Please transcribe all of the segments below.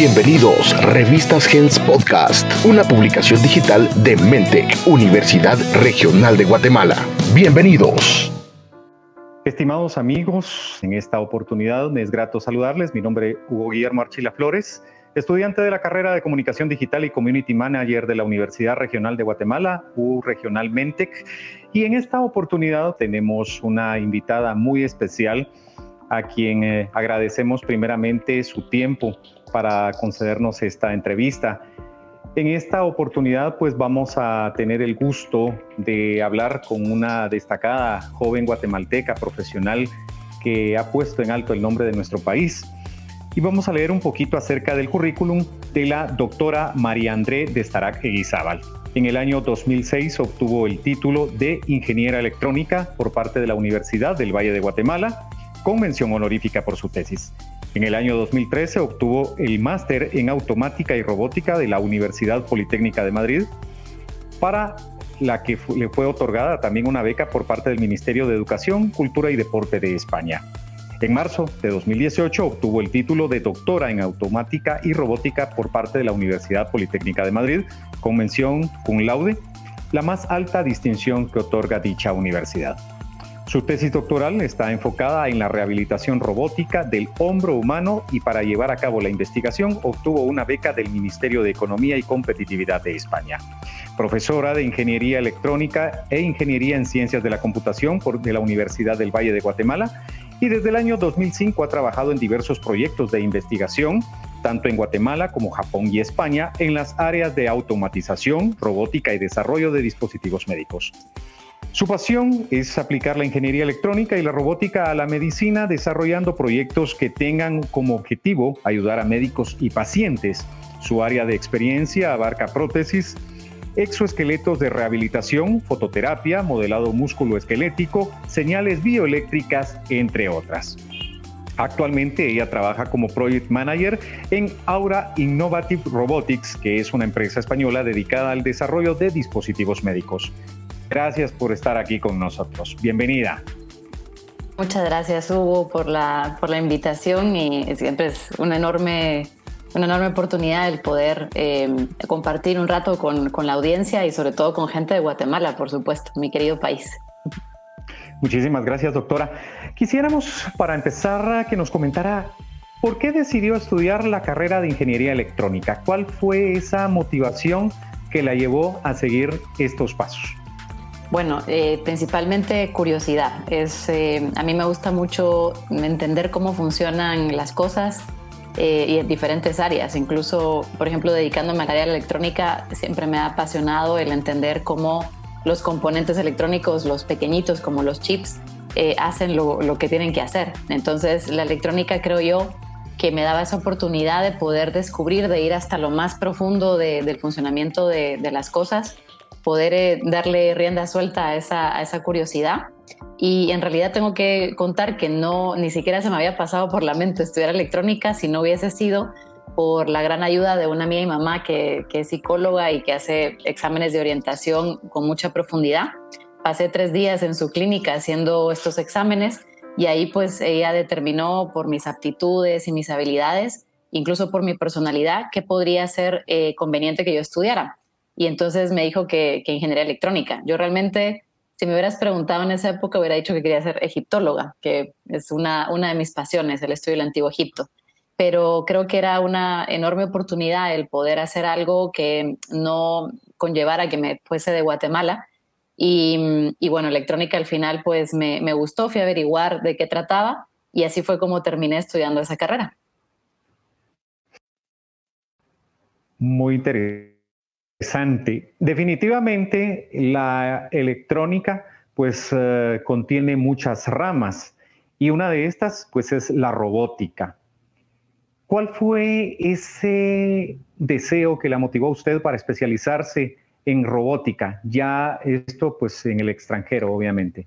Bienvenidos, Revistas Gens Podcast, una publicación digital de Mentec, Universidad Regional de Guatemala. Bienvenidos. Estimados amigos, en esta oportunidad me es grato saludarles. Mi nombre es Hugo Guillermo Archila Flores, estudiante de la carrera de Comunicación Digital y Community Manager de la Universidad Regional de Guatemala, U Regional Mentec. Y en esta oportunidad tenemos una invitada muy especial a quien eh, agradecemos primeramente su tiempo para concedernos esta entrevista. En esta oportunidad pues vamos a tener el gusto de hablar con una destacada joven guatemalteca profesional que ha puesto en alto el nombre de nuestro país. Y vamos a leer un poquito acerca del currículum de la doctora María André de Starac Eguizábal. En el año 2006 obtuvo el título de ingeniera electrónica por parte de la Universidad del Valle de Guatemala, con mención honorífica por su tesis. En el año 2013 obtuvo el máster en automática y robótica de la Universidad Politécnica de Madrid, para la que le fue otorgada también una beca por parte del Ministerio de Educación, Cultura y Deporte de España. En marzo de 2018 obtuvo el título de doctora en automática y robótica por parte de la Universidad Politécnica de Madrid, con mención cum laude, la más alta distinción que otorga dicha universidad. Su tesis doctoral está enfocada en la rehabilitación robótica del hombro humano y para llevar a cabo la investigación obtuvo una beca del Ministerio de Economía y Competitividad de España. Profesora de Ingeniería Electrónica e Ingeniería en Ciencias de la Computación de la Universidad del Valle de Guatemala y desde el año 2005 ha trabajado en diversos proyectos de investigación, tanto en Guatemala como Japón y España, en las áreas de automatización, robótica y desarrollo de dispositivos médicos. Su pasión es aplicar la ingeniería electrónica y la robótica a la medicina, desarrollando proyectos que tengan como objetivo ayudar a médicos y pacientes. Su área de experiencia abarca prótesis, exoesqueletos de rehabilitación, fototerapia, modelado músculo-esquelético, señales bioeléctricas, entre otras. Actualmente ella trabaja como Project Manager en Aura Innovative Robotics, que es una empresa española dedicada al desarrollo de dispositivos médicos. Gracias por estar aquí con nosotros. Bienvenida. Muchas gracias, Hugo, por la, por la invitación y siempre es una enorme, una enorme oportunidad el poder em, compartir un rato con, con la audiencia y sobre todo con gente de Guatemala, por supuesto, mi querido país. Muchísimas gracias, doctora. Quisiéramos, para empezar, que nos comentara por qué decidió estudiar la carrera de ingeniería electrónica. ¿Cuál fue esa motivación que la llevó a seguir estos pasos? Bueno, eh, principalmente curiosidad. Es, eh, a mí me gusta mucho entender cómo funcionan las cosas eh, y en diferentes áreas. Incluso, por ejemplo, dedicándome a la área electrónica, siempre me ha apasionado el entender cómo los componentes electrónicos, los pequeñitos como los chips, hacen lo, que tienen que hacer. Entonces, la electrónica creo yo que me daba esa oportunidad de poder descubrir, de ir hasta lo más profundo del funcionamiento de las cosas poder eh, darle rienda suelta a esa, curiosidad. Y en realidad tengo que contar que no, ni siquiera se me había pasado por la mente estudiar electrónica si no hubiese sido por la gran ayuda de una amiga y mamá que, es psicóloga y que hace exámenes de orientación con mucha profundidad. Pasé tres días en su clínica haciendo estos exámenes y ahí pues ella determinó por mis aptitudes y mis habilidades, incluso por mi personalidad, que podría ser eh, conveniente que yo estudiara y entonces me dijo que, ingeniería electrónica. Yo realmente, si me hubieras preguntado en esa época, hubiera dicho que quería ser egiptóloga, que es una, una de mis pasiones, el estudio del antiguo Egipto. Pero creo que era una enorme oportunidad el poder hacer algo que no conllevara que me fuese de Guatemala. Y, y bueno, electrónica al final pues me, me gustó, fui a averiguar de qué trataba y así fue como terminé estudiando esa carrera. Muy interesante interesante. Definitivamente la electrónica pues eh, contiene muchas ramas y una de estas pues es la robótica. ¿Cuál fue ese deseo que la motivó a usted para especializarse en robótica? Ya esto pues en el extranjero, obviamente.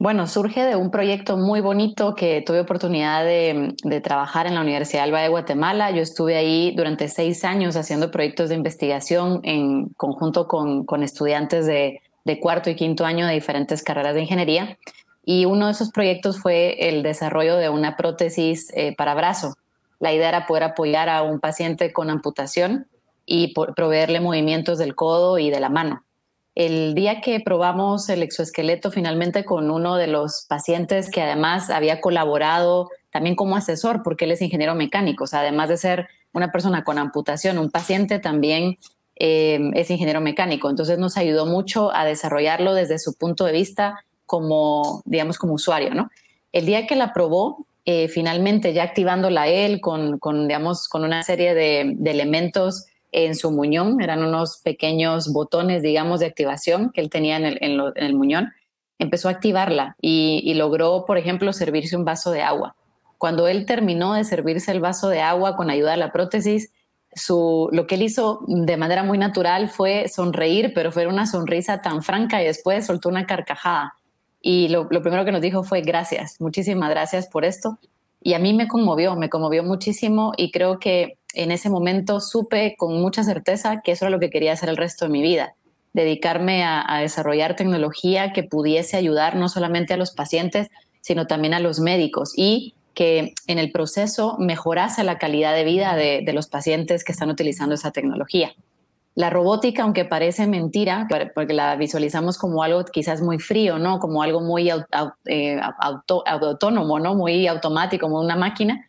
Bueno, surge de un proyecto muy bonito que tuve oportunidad de, trabajar en la Universidad Alba de Guatemala. Yo estuve ahí durante seis años haciendo proyectos de investigación en conjunto con, estudiantes de, cuarto y quinto año de diferentes carreras de ingeniería. Y uno de esos proyectos fue el desarrollo de una prótesis eh, para brazo. la idea era poder apoyar a un paciente con amputación y proveerle movimientos del codo y de la mano. El día que probamos el exoesqueleto finalmente con uno de los pacientes que además había colaborado también como asesor, porque él es ingeniero mecánico, o sea, además de ser una persona con amputación, un paciente también eh, es ingeniero mecánico. Entonces nos ayudó mucho a desarrollarlo desde su punto de vista como, digamos, como usuario, ¿no? El día que la probó, eh, finalmente ya activándola él con, con, digamos, con una serie de, elementos en su muñón, eran unos pequeños botones, digamos, de activación que él tenía en el, muñón, empezó a activarla y, logró, por ejemplo, servirse un vaso de agua. Cuando él terminó de servirse el vaso de agua con ayuda de la prótesis, su, lo que él hizo de manera muy natural fue sonreír, pero fue una sonrisa tan franca y después soltó una carcajada. Y lo, primero que nos dijo fue gracias, muchísimas gracias por esto. Y a mí me conmovió, me conmovió muchísimo y creo que en ese momento supe con mucha certeza que eso era lo que quería hacer el resto de mi vida, dedicarme a, desarrollar tecnología que pudiese ayudar no solamente a los pacientes, sino también a los médicos y que en el proceso mejorase la calidad de vida de, los pacientes que están utilizando esa tecnología. La robótica, aunque parece mentira, porque la visualizamos como algo quizás muy frío, ¿no? Como algo muy eh, autónomo, ¿no? Muy automático, como una máquina,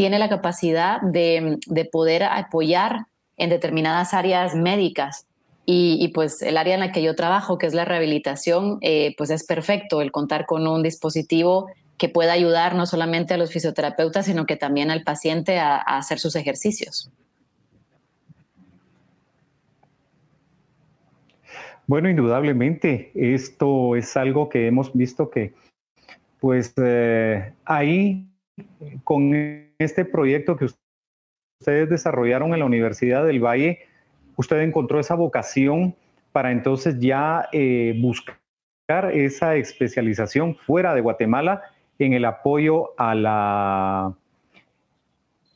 tiene la capacidad de, poder apoyar en determinadas áreas médicas. Y, pues el área en la que yo trabajo, que es la rehabilitación, eh, pues es perfecto el contar con un dispositivo que pueda ayudar no solamente a los fisioterapeutas, sino que también al paciente a, hacer sus ejercicios. Bueno, indudablemente, esto es algo que hemos visto que, pues, eh, ahí, con este proyecto que ustedes desarrollaron en la Universidad del Valle, usted encontró esa vocación para entonces ya eh, buscar esa especialización fuera de Guatemala en el apoyo a la,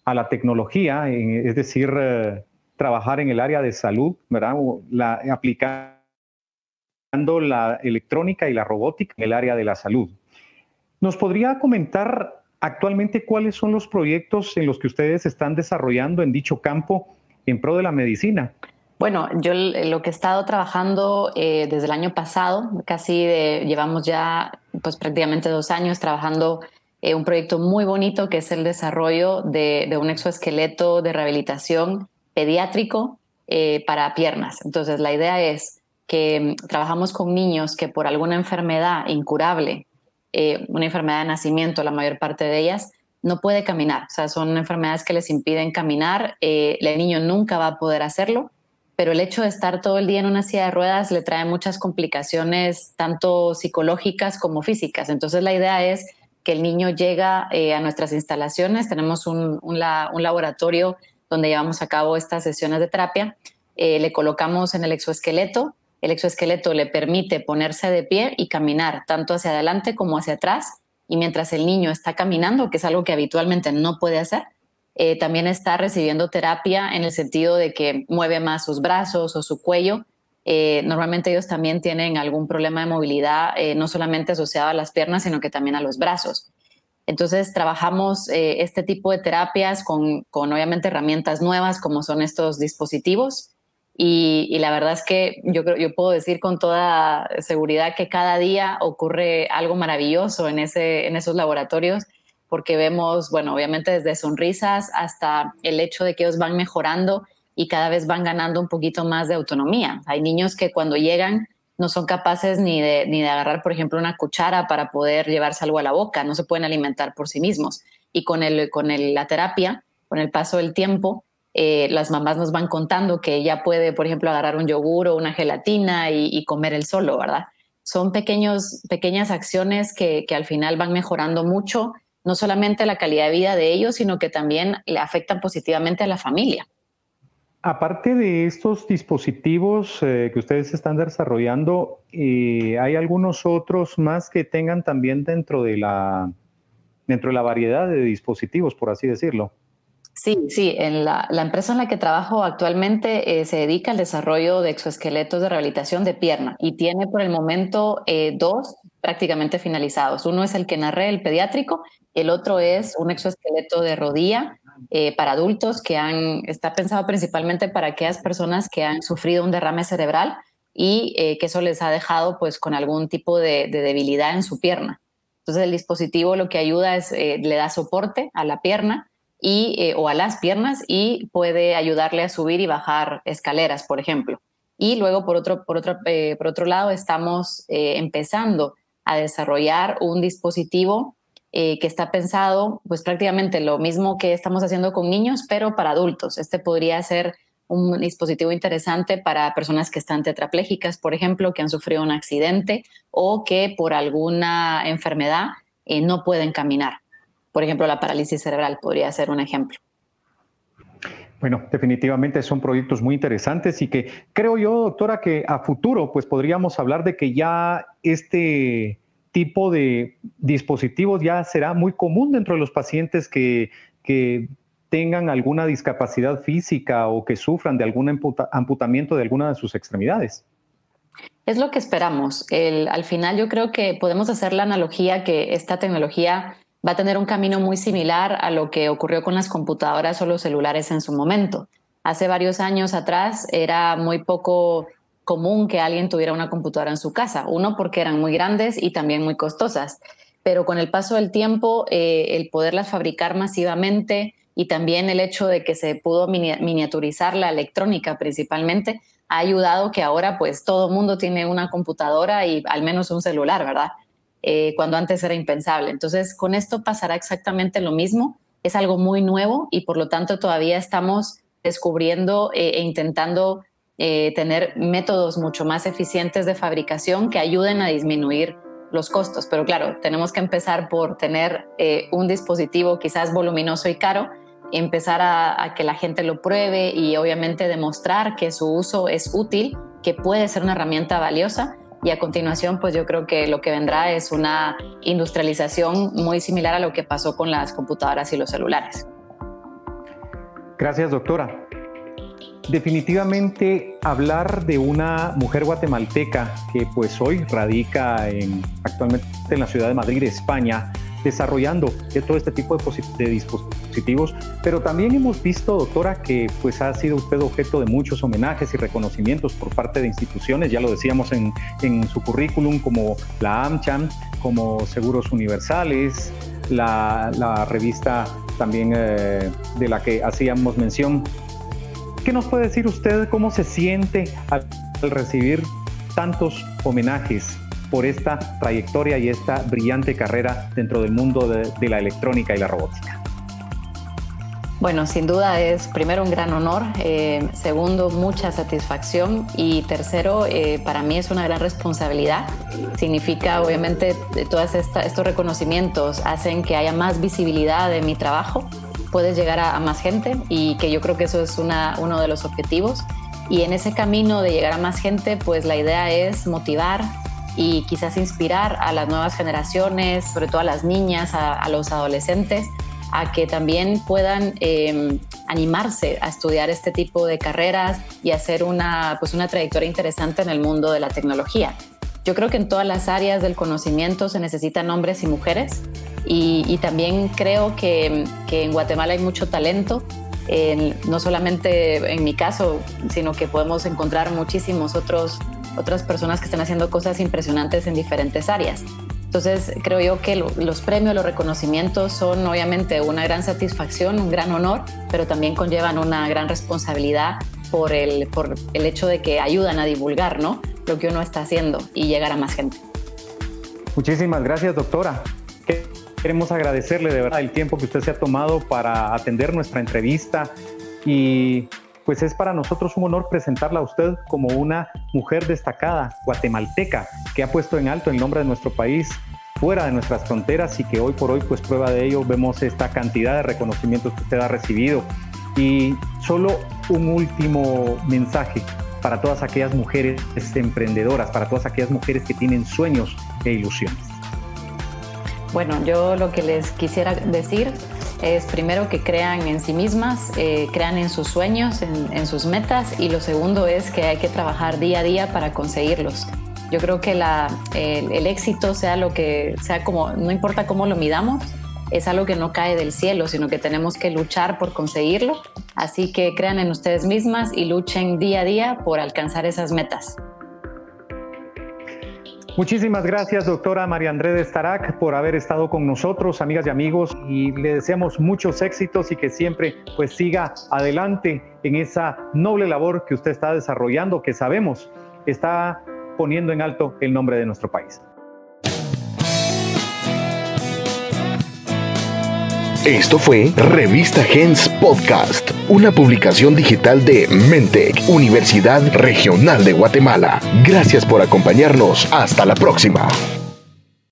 a la tecnología, es decir, eh, trabajar en el área de salud, ¿verdad? La, aplicando la electrónica y la robótica en el área de la salud. ¿Nos podría comentar actualmente cuáles son los proyectos en los que ustedes están desarrollando en dicho campo en pro de la medicina? Bueno, yo lo que he estado trabajando eh, desde el año pasado, casi llevamos ya pues prácticamente dos años trabajando eh, un proyecto muy bonito que es el desarrollo de, un exoesqueleto de rehabilitación pediátrico eh, para piernas. Entonces, la idea es que mm, trabajamos con niños que por alguna enfermedad incurable, una enfermedad de nacimiento, la mayor parte de ellas, no puede caminar. O sea, son enfermedades que les impiden caminar. el niño nunca va a poder hacerlo pero el hecho de estar todo el día en una silla de ruedas le trae muchas complicaciones, tanto psicológicas como físicas. Entonces la idea es que el niño llega eh, a nuestras instalaciones, tenemos un, laboratorio donde llevamos a cabo estas sesiones de terapia, eh, le colocamos en el exoesqueleto, el exoesqueleto le permite ponerse de pie y caminar tanto hacia adelante como hacia atrás, y mientras el niño está caminando, que es algo que habitualmente no puede hacer, eh, también está recibiendo terapia en el sentido de que mueve más sus brazos o su cuello. Eh, normalmente ellos también tienen algún problema de movilidad, eh, no solamente asociado a las piernas, sino que también a los brazos. Entonces trabajamos este tipo de terapias con, con, obviamente herramientas nuevas como son estos dispositivos y, la verdad es que yo, yo puedo decir con toda seguridad que cada día ocurre algo maravilloso en, ese, en esos laboratorios porque vemos, bueno, obviamente desde sonrisas hasta el hecho de que ellos van mejorando y cada vez van ganando un poquito más de autonomía. Hay niños que cuando llegan no son capaces ni de, ni de agarrar, por ejemplo, una cuchara para poder llevarse algo a la boca, no se pueden alimentar por sí mismos. Y con, el, con la terapia, con el paso del tiempo, eh, las mamás nos van contando que ella puede, por ejemplo, agarrar un yogur o una gelatina y, comer el solo, ¿verdad? Son pequeños, pequeñas acciones que, que al final van mejorando mucho no solamente la calidad de vida de ellos, sino que también le afectan positivamente a la familia. Aparte de estos dispositivos eh, que ustedes están desarrollando, eh, ¿hay algunos otros más que tengan también dentro de la, dentro de la variedad de dispositivos, por así decirlo? Sí, sí. En la, empresa en la que trabajo actualmente eh, se dedica al desarrollo de exoesqueletos de rehabilitación de pierna y tiene por el momento dos prácticamente finalizados. Uno es el que narré, el pediátrico, el otro es un exoesqueleto de rodilla eh, para adultos que está pensado principalmente para aquellas personas que han sufrido un derrame cerebral y eh, que eso les ha dejado pues con algún tipo de, debilidad en su pierna. Entonces el dispositivo lo que ayuda es, eh, le da soporte a la pierna y, o a las piernas y puede ayudarle a subir y bajar escaleras, por ejemplo. Y luego, por otro, por otro, por otro lado, estamos empezando a desarrollar un dispositivo eh, que está pensado, pues prácticamente lo mismo que estamos haciendo con niños, pero para adultos. Este podría ser un dispositivo interesante para personas que están tetraplégicas, por ejemplo, que han sufrido un accidente o que por alguna enfermedad eh, no pueden caminar. Por ejemplo, la parálisis cerebral podría ser un ejemplo. Bueno, definitivamente son proyectos muy interesantes y que creo yo, doctora, que a futuro pues podríamos hablar de que ya este tipo de dispositivos ya será muy común dentro de los pacientes que, tengan alguna discapacidad física o que sufran de algún amputamiento de alguna de sus extremidades. Es lo que esperamos. al final yo creo que podemos hacer la analogía que esta tecnología va a tener un camino muy similar a lo que ocurrió con las computadoras o los celulares en su momento. Hace varios años atrás era muy poco común que alguien tuviera una computadora en su casa. Uno, porque eran muy grandes y también muy costosas. Pero con el paso del tiempo, eh, el poderlas fabricar masivamente y también el hecho de que se pudo miniaturizar la electrónica principalmente, ha ayudado que ahora pues todo mundo tiene una computadora y al menos un celular, ¿verdad? Eh, cuando antes era impensable. Entonces, con esto pasará exactamente lo mismo. Es algo muy nuevo y por lo tanto todavía estamos descubriendo eh, e intentando eh, tener métodos mucho más eficientes de fabricación que ayuden a disminuir los costos. Pero claro, tenemos que empezar por tener eh, un dispositivo quizás voluminoso y caro, empezar a, que la gente lo pruebe y obviamente demostrar que su uso es útil, que puede ser una herramienta valiosa. Y a continuación, pues yo creo que lo que vendrá es una industrialización muy similar a lo que pasó con las computadoras y los celulares. Gracias, doctora. Definitivamente hablar de una mujer guatemalteca que pues hoy radica en, actualmente en la ciudad de Madrid, España, desarrollando todo este tipo de, dispositivos, pero también hemos visto, doctora, que pues ha sido usted objeto de muchos homenajes y reconocimientos por parte de instituciones, ya lo decíamos en, su currículum, como la AmCham, como Seguros Universales, la, revista también eh, de la que hacíamos mención, ¿Qué nos puede decir usted cómo se siente al, recibir tantos homenajes por esta trayectoria y esta brillante carrera dentro del mundo de, la electrónica y la robótica? Bueno, sin duda es primero un gran honor, eh, segundo mucha satisfacción y tercero eh, para mí es una gran responsabilidad. Significa obviamente todos estos reconocimientos hacen que haya más visibilidad de mi trabajo puedes llegar a, más gente y que yo creo que eso es una, uno de los objetivos. Y en ese camino de llegar a más gente, pues la idea es motivar y quizás inspirar a las nuevas generaciones, sobre todo a las niñas, a, los adolescentes, a que también puedan em, animarse a estudiar este tipo de carreras y hacer una, pues una trayectoria interesante en el mundo de la tecnología. Yo creo que en todas las áreas del conocimiento se necesitan hombres y mujeres y, también creo que, en Guatemala hay mucho talento, no solamente en mi caso, sino que podemos encontrar muchísimos otros otras personas que están haciendo cosas impresionantes en diferentes áreas. Entonces, creo yo que los premios, los reconocimientos son obviamente una gran satisfacción, un gran honor, pero también conllevan una gran responsabilidad por el, por el hecho de que ayudan a divulgar ¿no? lo que uno está haciendo y llegar a más gente. Muchísimas gracias, doctora. Queremos agradecerle de verdad el tiempo que usted se ha tomado para atender nuestra entrevista y pues es para nosotros un honor presentarla a usted como una mujer destacada guatemalteca que ha puesto en alto el nombre de nuestro país fuera de nuestras fronteras y que hoy por hoy pues prueba de ello vemos esta cantidad de reconocimientos que usted ha recibido. Y solo un último mensaje para todas aquellas mujeres emprendedoras, para todas aquellas mujeres que tienen sueños e ilusiones. Bueno, yo lo que les quisiera decir es primero que crean en sí mismas, eh, crean en sus sueños, en, sus metas y lo segundo es que hay que trabajar día a día para conseguirlos. Yo creo que el, éxito sea lo que sea como, no importa cómo lo midamos, es algo que no cae del cielo, sino que tenemos que luchar por conseguirlo. Así que crean en ustedes mismas y luchen día a día por alcanzar esas metas. Muchísimas gracias, doctora María Andrés Starac, por haber estado con nosotros, amigas y amigos, y le deseamos muchos éxitos y que siempre pues siga adelante en esa noble labor que usted está desarrollando, que sabemos está poniendo en alto el nombre de nuestro país. Esto fue Revista Gens Podcast, una publicación digital de Mentec, Universidad Regional de Guatemala. Gracias por acompañarnos. Hasta la próxima.